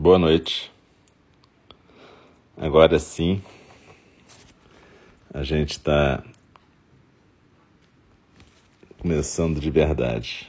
Boa noite. Agora sim, a gente está começando de verdade.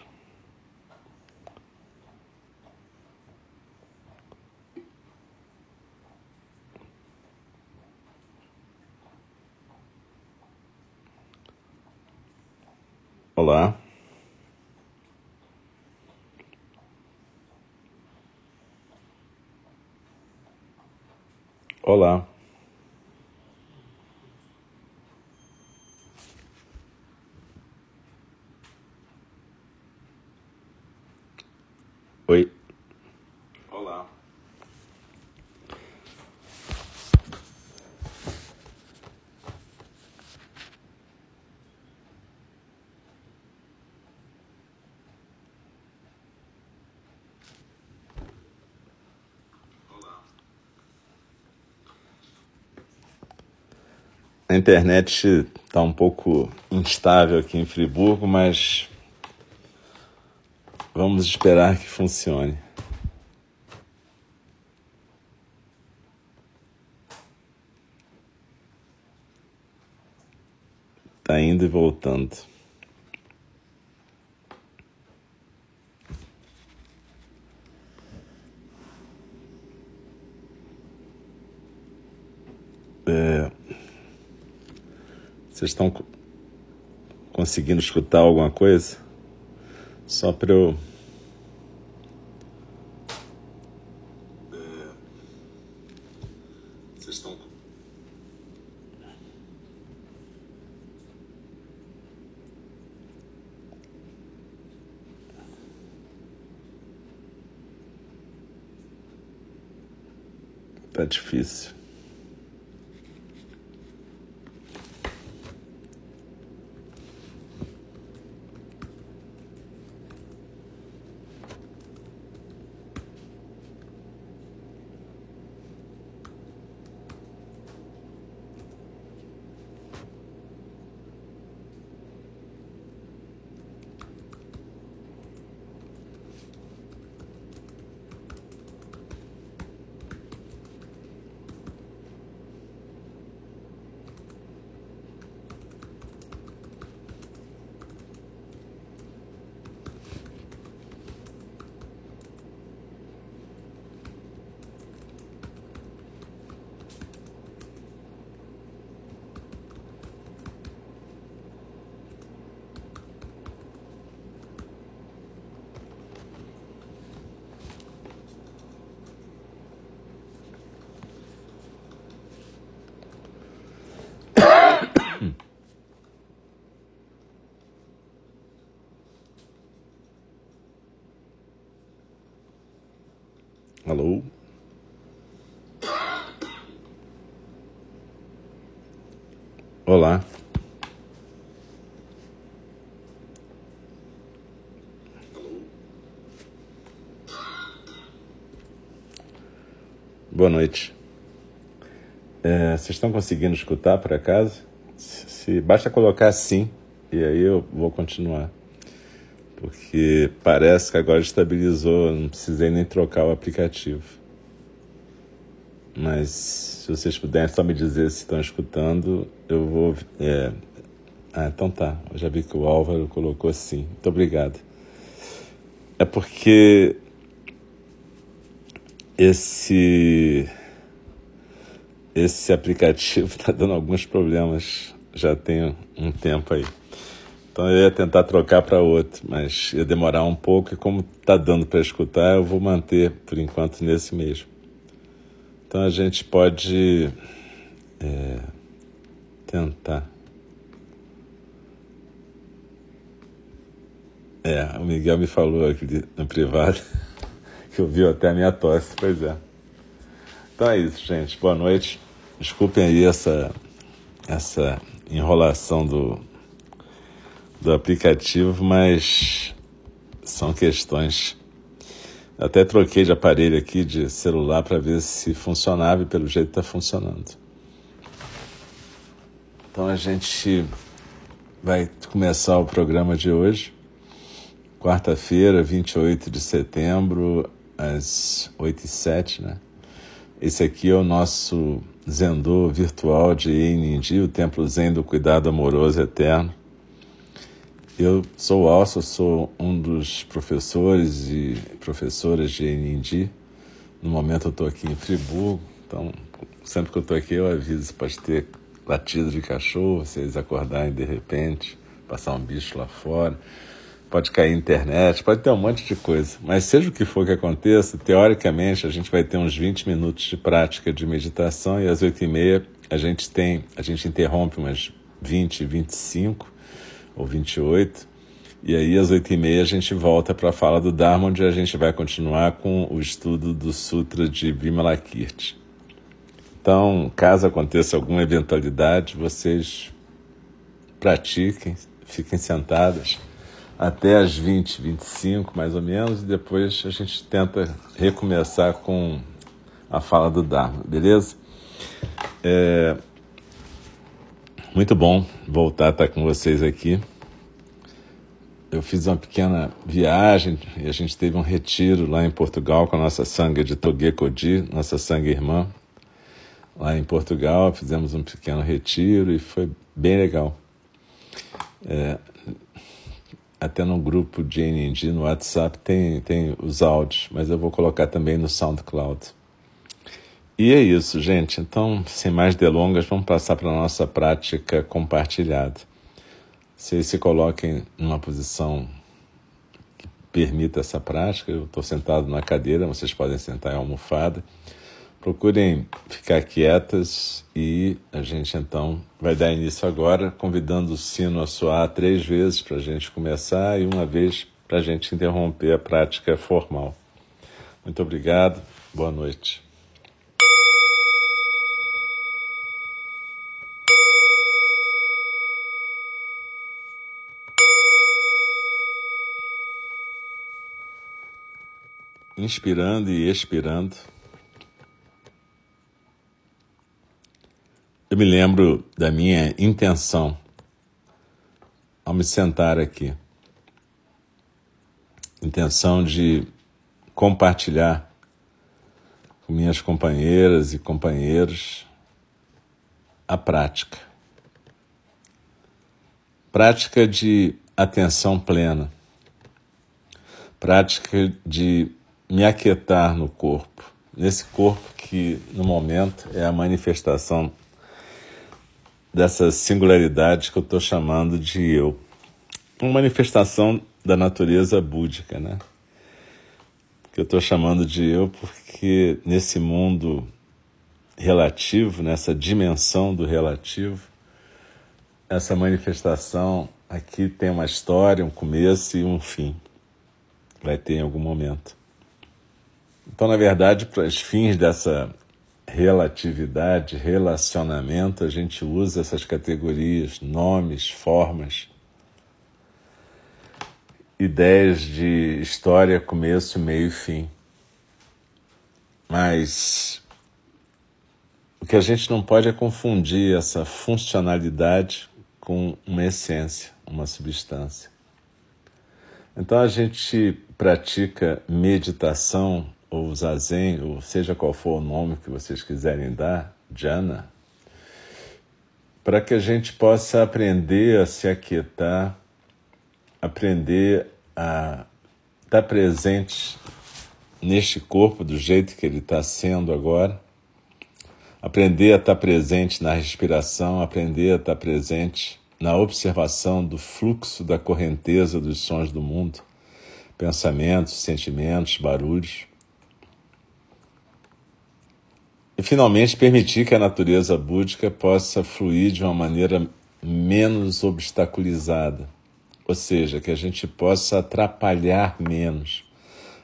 A internet está um pouco instável aqui em Friburgo, mas vamos esperar que funcione. Tá indo e voltando. É... Vocês estão conseguindo escutar alguma coisa? Só para eu. Tá difícil. Boa noite. É, vocês estão conseguindo escutar por acaso? Se, se basta colocar sim e aí eu vou continuar porque parece que agora estabilizou, não precisei nem trocar o aplicativo. Mas se vocês puderem só me dizer se estão escutando, eu vou. É... Ah, então tá. Eu já vi que o Álvaro colocou sim. Muito obrigado. É porque esse esse aplicativo está dando alguns problemas já tem um tempo aí. Então eu ia tentar trocar para outro, mas ia demorar um pouco e como está dando para escutar, eu vou manter por enquanto nesse mesmo. Então a gente pode é, tentar. É, o Miguel me falou aqui no privado ouviu até a minha tosse, pois é. Então é isso, gente. Boa noite. Desculpem aí essa, essa enrolação do, do aplicativo, mas são questões. Até troquei de aparelho aqui, de celular, para ver se funcionava e pelo jeito está funcionando. Então a gente vai começar o programa de hoje, quarta-feira, 28 de setembro, às 8 e 7, né? Esse aqui é o nosso Zendô virtual de Einindi, o Templo Zen do Cuidado Amoroso Eterno. Eu sou o Alcio, sou um dos professores e professoras de Einindi. No momento eu estou aqui em Friburgo, então sempre que eu estou aqui eu aviso, pode ter latido de cachorro, vocês acordarem de repente, passar um bicho lá fora pode cair internet, pode ter um monte de coisa. Mas seja o que for que aconteça, teoricamente a gente vai ter uns 20 minutos de prática de meditação e às 8 e meia a gente tem, a gente interrompe umas 20, 25 ou 28 e aí às 8 e meia a gente volta para a fala do Dharma, onde a gente vai continuar com o estudo do Sutra de Vimalakirti. Então, caso aconteça alguma eventualidade, vocês pratiquem, fiquem sentadas até as 20, 25 mais ou menos, e depois a gente tenta recomeçar com a fala do Dharma, beleza? É muito bom voltar a estar com vocês aqui. Eu fiz uma pequena viagem e a gente teve um retiro lá em Portugal com a nossa sangue de Toguecodi, nossa sangue irmã. Lá em Portugal fizemos um pequeno retiro e foi bem legal. É, até no grupo de NNG no WhatsApp tem, tem os áudios, mas eu vou colocar também no SoundCloud. E é isso, gente. Então, sem mais delongas, vamos passar para a nossa prática compartilhada. Vocês se coloquem numa posição que permita essa prática. Eu estou sentado na cadeira, vocês podem sentar em almofada. Procurem ficar quietas e a gente então vai dar início agora, convidando o sino a soar três vezes para a gente começar e uma vez para a gente interromper a prática formal. Muito obrigado, boa noite. Inspirando e expirando. Eu me lembro da minha intenção ao me sentar aqui. Intenção de compartilhar com minhas companheiras e companheiros a prática. Prática de atenção plena. Prática de me aquietar no corpo. Nesse corpo que, no momento, é a manifestação dessa singularidade que eu estou chamando de eu. Uma manifestação da natureza búdica, né? Que eu estou chamando de eu porque nesse mundo relativo, nessa dimensão do relativo, essa manifestação aqui tem uma história, um começo e um fim. Vai ter em algum momento. Então, na verdade, para os fins dessa relatividade, relacionamento, a gente usa essas categorias, nomes, formas, ideias de história, começo, meio e fim. Mas o que a gente não pode é confundir essa funcionalidade com uma essência, uma substância. Então a gente pratica meditação ou zazen, ou seja qual for o nome que vocês quiserem dar, jhana, para que a gente possa aprender a se aquietar, aprender a estar presente neste corpo do jeito que ele está sendo agora, aprender a estar presente na respiração, aprender a estar presente na observação do fluxo da correnteza dos sons do mundo, pensamentos, sentimentos, barulhos. E, finalmente, permitir que a natureza búdica possa fluir de uma maneira menos obstaculizada, ou seja, que a gente possa atrapalhar menos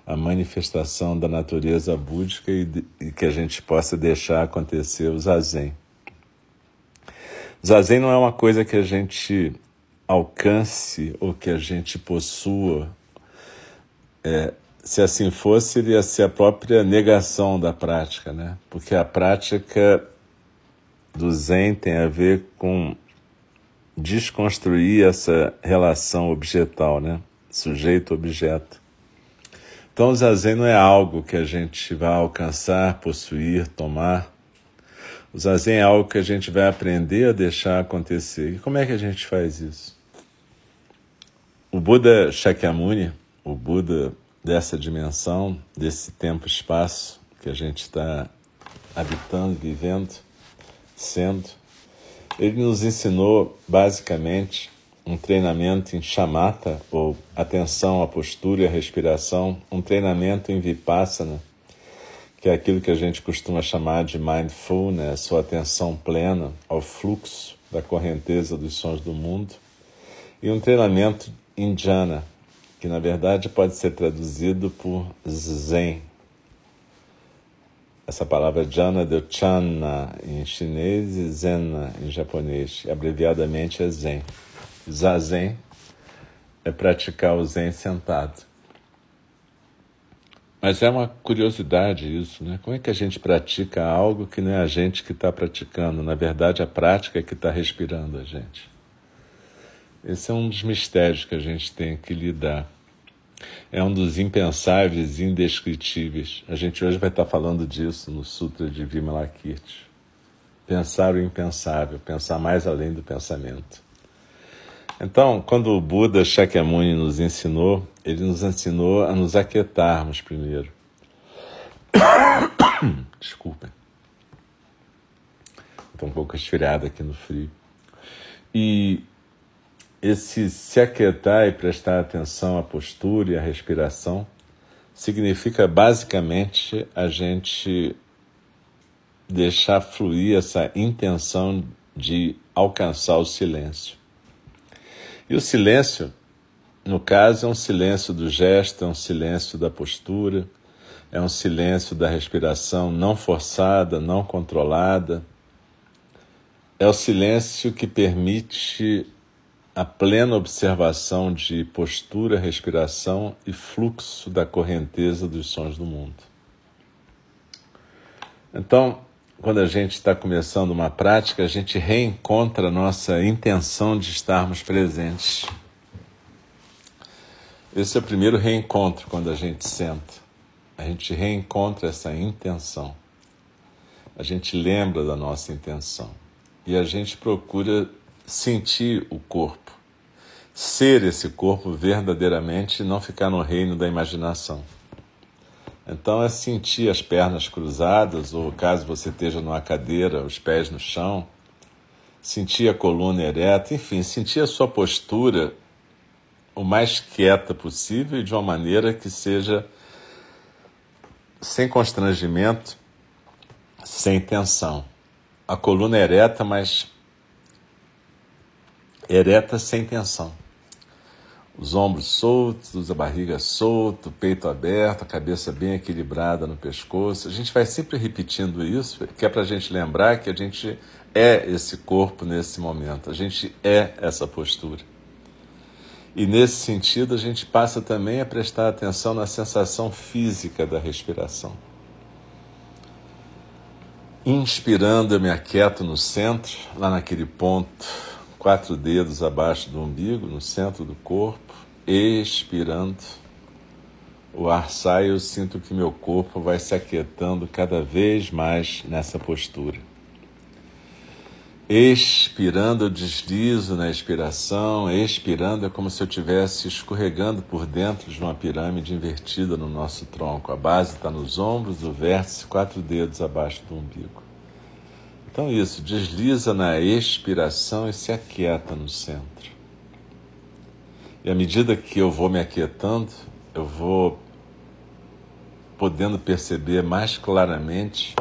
a manifestação da natureza búdica e, e que a gente possa deixar acontecer o zazen. Zazen não é uma coisa que a gente alcance ou que a gente possua é, se assim fosse, iria ser a própria negação da prática, né? Porque a prática do Zen tem a ver com desconstruir essa relação objetal, né? Sujeito-objeto. Então, o zazen não é algo que a gente vai alcançar, possuir, tomar. O zazen é algo que a gente vai aprender a deixar acontecer. E como é que a gente faz isso? O Buda Shakyamuni, o Buda dessa dimensão, desse tempo-espaço que a gente está habitando, vivendo, sendo, ele nos ensinou basicamente um treinamento em chamata, ou atenção à postura e à respiração, um treinamento em vipassana, que é aquilo que a gente costuma chamar de mindfulness, ou atenção plena ao fluxo da correnteza dos sons do mundo, e um treinamento em jhana, que na verdade pode ser traduzido por zen. Essa palavra jhana deu chana em chinês e zena em japonês, abreviadamente é zen. Zazen é praticar o Zen sentado. Mas é uma curiosidade isso, né? Como é que a gente pratica algo que não é a gente que está praticando? Na verdade, a prática é que está respirando a gente. Esse é um dos mistérios que a gente tem que lidar. É um dos impensáveis e indescritíveis. A gente hoje vai estar falando disso no Sutra de Vimalakirti. Pensar o impensável, pensar mais além do pensamento. Então, quando o Buda Shakyamuni nos ensinou, ele nos ensinou a nos aquietarmos primeiro. Desculpem. Estou um pouco esfriado aqui no frio. E esse se aquietar e prestar atenção à postura e à respiração significa basicamente a gente deixar fluir essa intenção de alcançar o silêncio. E o silêncio, no caso, é um silêncio do gesto, é um silêncio da postura, é um silêncio da respiração não forçada, não controlada. É o silêncio que permite a plena observação de postura, respiração e fluxo da correnteza dos sons do mundo. Então, quando a gente está começando uma prática, a gente reencontra a nossa intenção de estarmos presentes. Esse é o primeiro reencontro quando a gente senta. A gente reencontra essa intenção. A gente lembra da nossa intenção. E a gente procura sentir o corpo. Ser esse corpo verdadeiramente e não ficar no reino da imaginação. Então é sentir as pernas cruzadas, ou caso você esteja numa cadeira, os pés no chão, sentir a coluna ereta, enfim, sentir a sua postura o mais quieta possível e de uma maneira que seja sem constrangimento, sem tensão. A coluna ereta, mas ereta sem tensão os ombros soltos, a barriga solta, o peito aberto, a cabeça bem equilibrada no pescoço. A gente vai sempre repetindo isso, que é para a gente lembrar que a gente é esse corpo nesse momento, a gente é essa postura. E nesse sentido, a gente passa também a prestar atenção na sensação física da respiração. Inspirando, eu me aquieto no centro, lá naquele ponto, quatro dedos abaixo do umbigo, no centro do corpo expirando, o ar sai eu sinto que meu corpo vai se aquietando cada vez mais nessa postura. Expirando, eu deslizo na expiração. Expirando é como se eu estivesse escorregando por dentro de uma pirâmide invertida no nosso tronco. A base está nos ombros, o vértice, quatro dedos abaixo do umbigo. Então, isso, desliza na expiração e se aquieta no centro. E à medida que eu vou me aquietando, eu vou podendo perceber mais claramente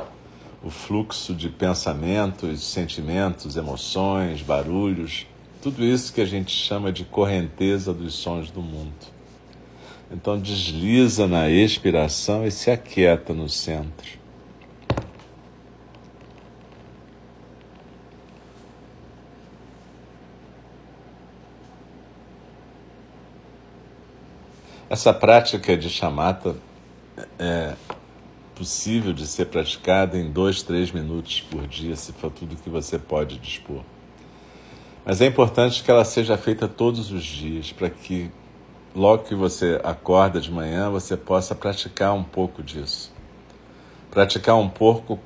o fluxo de pensamentos, sentimentos, emoções, barulhos, tudo isso que a gente chama de correnteza dos sons do mundo. Então desliza na expiração e se aquieta no centro. Essa prática de chamata é possível de ser praticada em dois, três minutos por dia, se for tudo que você pode dispor. Mas é importante que ela seja feita todos os dias, para que logo que você acorda de manhã, você possa praticar um pouco disso. Praticar um pouco,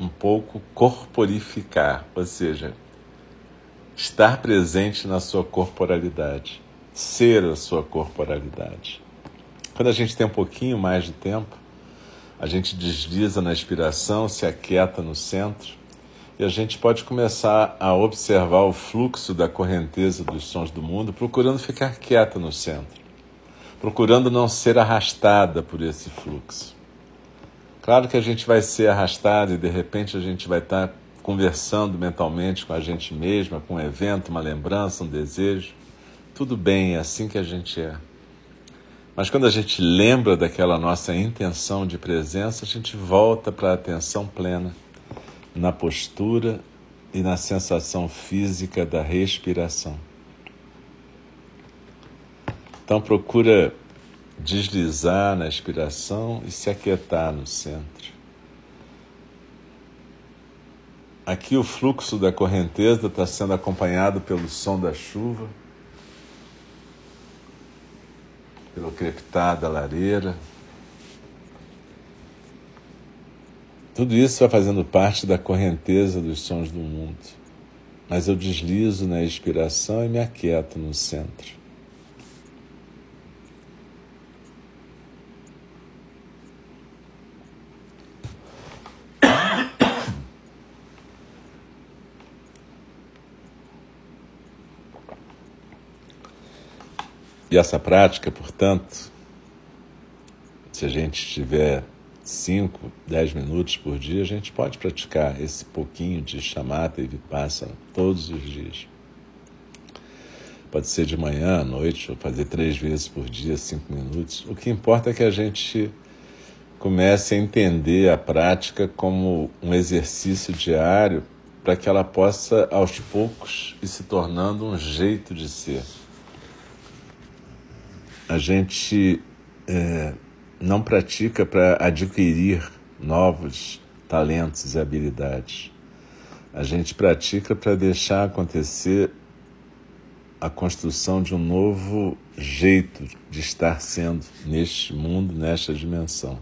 um pouco corporificar, ou seja, estar presente na sua corporalidade, ser a sua corporalidade. Quando a gente tem um pouquinho mais de tempo, a gente desliza na inspiração, se aquieta no centro e a gente pode começar a observar o fluxo da correnteza dos sons do mundo, procurando ficar quieta no centro, procurando não ser arrastada por esse fluxo. Claro que a gente vai ser arrastado e de repente a gente vai estar conversando mentalmente com a gente mesma, com um evento, uma lembrança, um desejo. Tudo bem, é assim que a gente é. Mas quando a gente lembra daquela nossa intenção de presença, a gente volta para a atenção plena na postura e na sensação física da respiração. Então procura deslizar na expiração e se aquietar no centro. Aqui o fluxo da correnteza está sendo acompanhado pelo som da chuva. Pelo crepitar da lareira. Tudo isso vai fazendo parte da correnteza dos sons do mundo. Mas eu deslizo na expiração e me aquieto no centro. E essa prática, portanto, se a gente tiver 5, 10 minutos por dia, a gente pode praticar esse pouquinho de chamata e vipassana todos os dias. Pode ser de manhã, à noite, ou fazer três vezes por dia, cinco minutos. O que importa é que a gente comece a entender a prática como um exercício diário para que ela possa, aos poucos, ir se tornando um jeito de ser a gente é, não pratica para adquirir novos talentos e habilidades. A gente pratica para deixar acontecer a construção de um novo jeito de estar sendo neste mundo, nesta dimensão.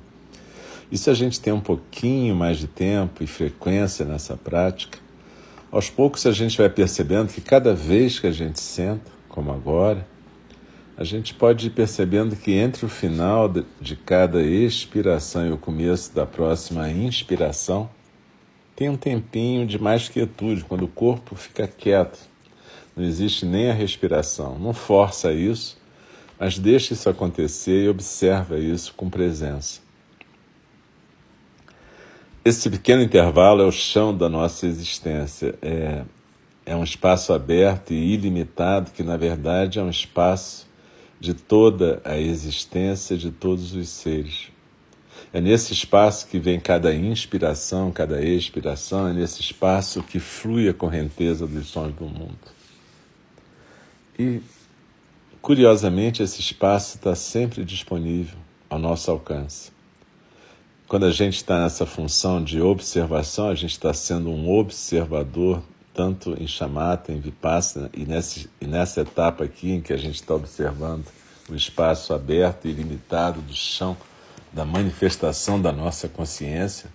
E se a gente tem um pouquinho mais de tempo e frequência nessa prática, aos poucos a gente vai percebendo que cada vez que a gente senta, como agora, a gente pode ir percebendo que entre o final de cada expiração e o começo da próxima inspiração, tem um tempinho de mais quietude, quando o corpo fica quieto. Não existe nem a respiração. Não força isso, mas deixa isso acontecer e observa isso com presença. Esse pequeno intervalo é o chão da nossa existência. É, é um espaço aberto e ilimitado que, na verdade, é um espaço de toda a existência de todos os seres. É nesse espaço que vem cada inspiração, cada expiração, é nesse espaço que flui a correnteza dos sons do mundo. E, curiosamente, esse espaço está sempre disponível ao nosso alcance. Quando a gente está nessa função de observação, a gente está sendo um observador tanto em chamata, em vipassana, e nessa, e nessa etapa aqui em que a gente está observando o espaço aberto e ilimitado do chão da manifestação da nossa consciência.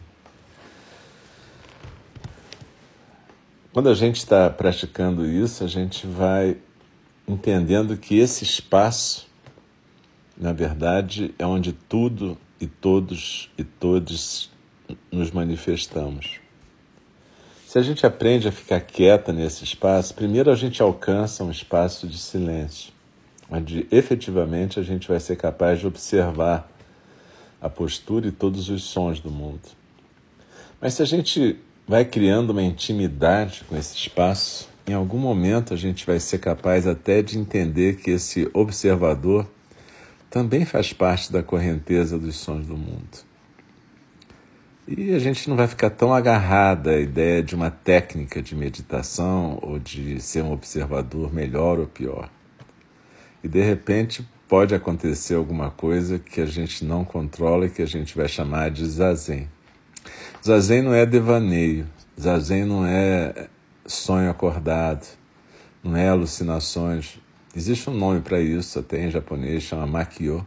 Quando a gente está praticando isso, a gente vai entendendo que esse espaço, na verdade, é onde tudo e todos e todos nos manifestamos. Se a gente aprende a ficar quieta nesse espaço, primeiro a gente alcança um espaço de silêncio, onde efetivamente a gente vai ser capaz de observar a postura e todos os sons do mundo. Mas se a gente vai criando uma intimidade com esse espaço, em algum momento a gente vai ser capaz até de entender que esse observador também faz parte da correnteza dos sons do mundo. E a gente não vai ficar tão agarrada à ideia de uma técnica de meditação ou de ser um observador melhor ou pior. E de repente pode acontecer alguma coisa que a gente não controla e que a gente vai chamar de zazen. Zazen não é devaneio, zazen não é sonho acordado, não é alucinações. existe um nome para isso, até em japonês, chama makyo,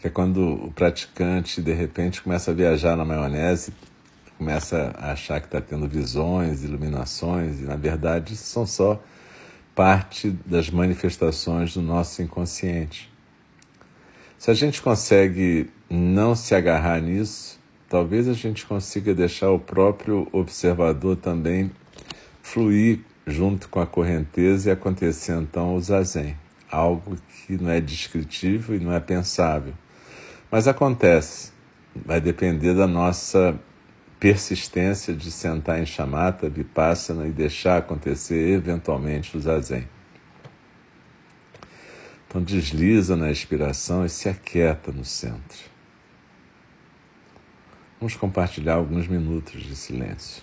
que é quando o praticante de repente começa a viajar na maionese, começa a achar que está tendo visões, iluminações, e na verdade são só parte das manifestações do nosso inconsciente. Se a gente consegue não se agarrar nisso, talvez a gente consiga deixar o próprio observador também fluir junto com a correnteza e acontecer então o zazen, algo que não é descritível e não é pensável. Mas acontece, vai depender da nossa persistência de sentar em chamata, vipassana e deixar acontecer eventualmente o zazen. Então desliza na expiração e se aquieta no centro. Vamos compartilhar alguns minutos de silêncio.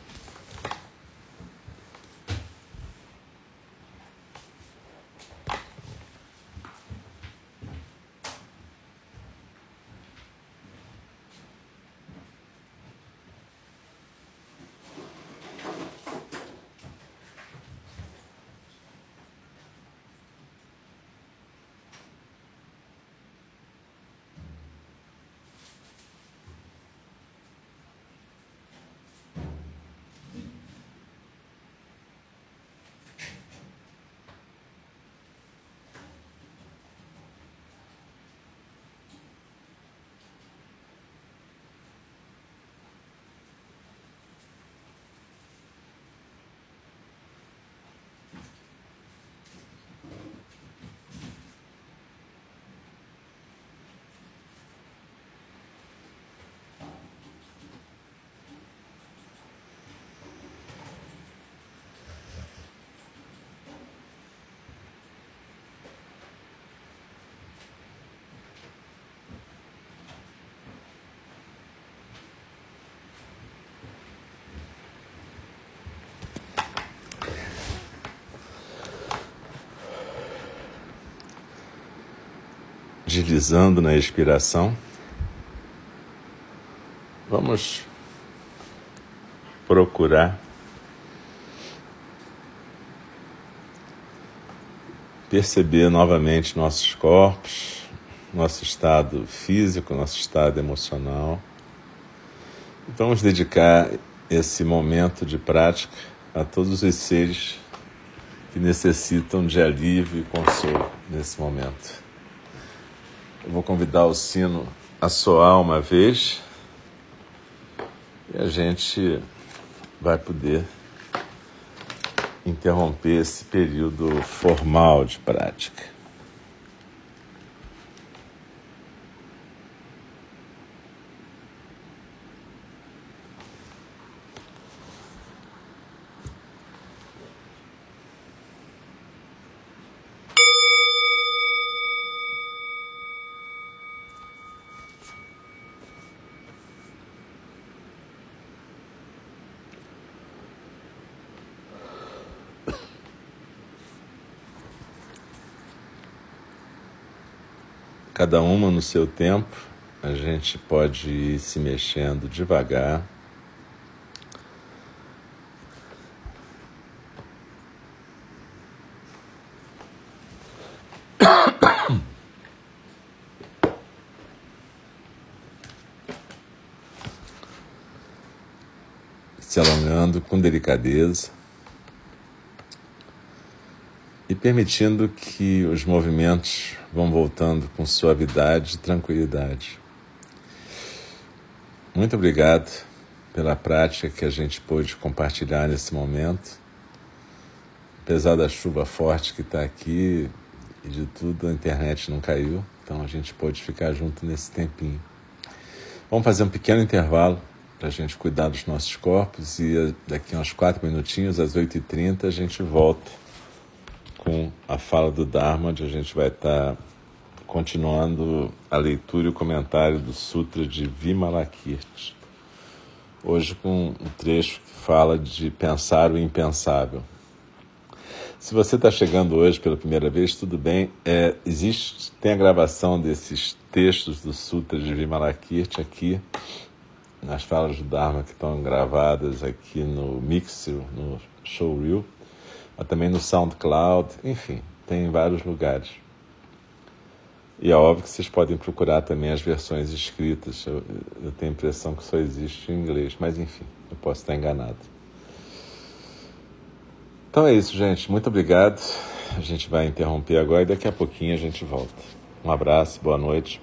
Deslizando na expiração. Vamos procurar perceber novamente nossos corpos, nosso estado físico, nosso estado emocional. Vamos dedicar esse momento de prática a todos os seres que necessitam de alívio e consolo nesse momento. Eu vou convidar o sino a soar uma vez e a gente vai poder interromper esse período formal de prática. Cada uma no seu tempo, a gente pode ir se mexendo devagar. Se alongando com delicadeza e permitindo que os movimentos vão voltando com suavidade e tranquilidade. Muito obrigado pela prática que a gente pôde compartilhar nesse momento. Apesar da chuva forte que está aqui e de tudo, a internet não caiu, então a gente pôde ficar junto nesse tempinho. Vamos fazer um pequeno intervalo para a gente cuidar dos nossos corpos e daqui a uns quatro minutinhos, às 8h30, a gente volta com a fala do Dharma, onde a gente vai estar tá continuando a leitura e o comentário do Sutra de Vimalakirti. Hoje com um trecho que fala de pensar o impensável. Se você está chegando hoje pela primeira vez, tudo bem. É, existe, tem a gravação desses textos do Sutra de Vimalakirti aqui nas falas do Dharma que estão gravadas aqui no Mixer, no Showreel também no SoundCloud, enfim. tem em vários lugares. E é óbvio que vocês podem procurar também as versões escritas. Eu, eu tenho a impressão que só existe em inglês, mas enfim, eu posso estar enganado. Então é isso, gente. Muito obrigado. A gente vai interromper agora e daqui a pouquinho a gente volta. Um abraço, boa noite.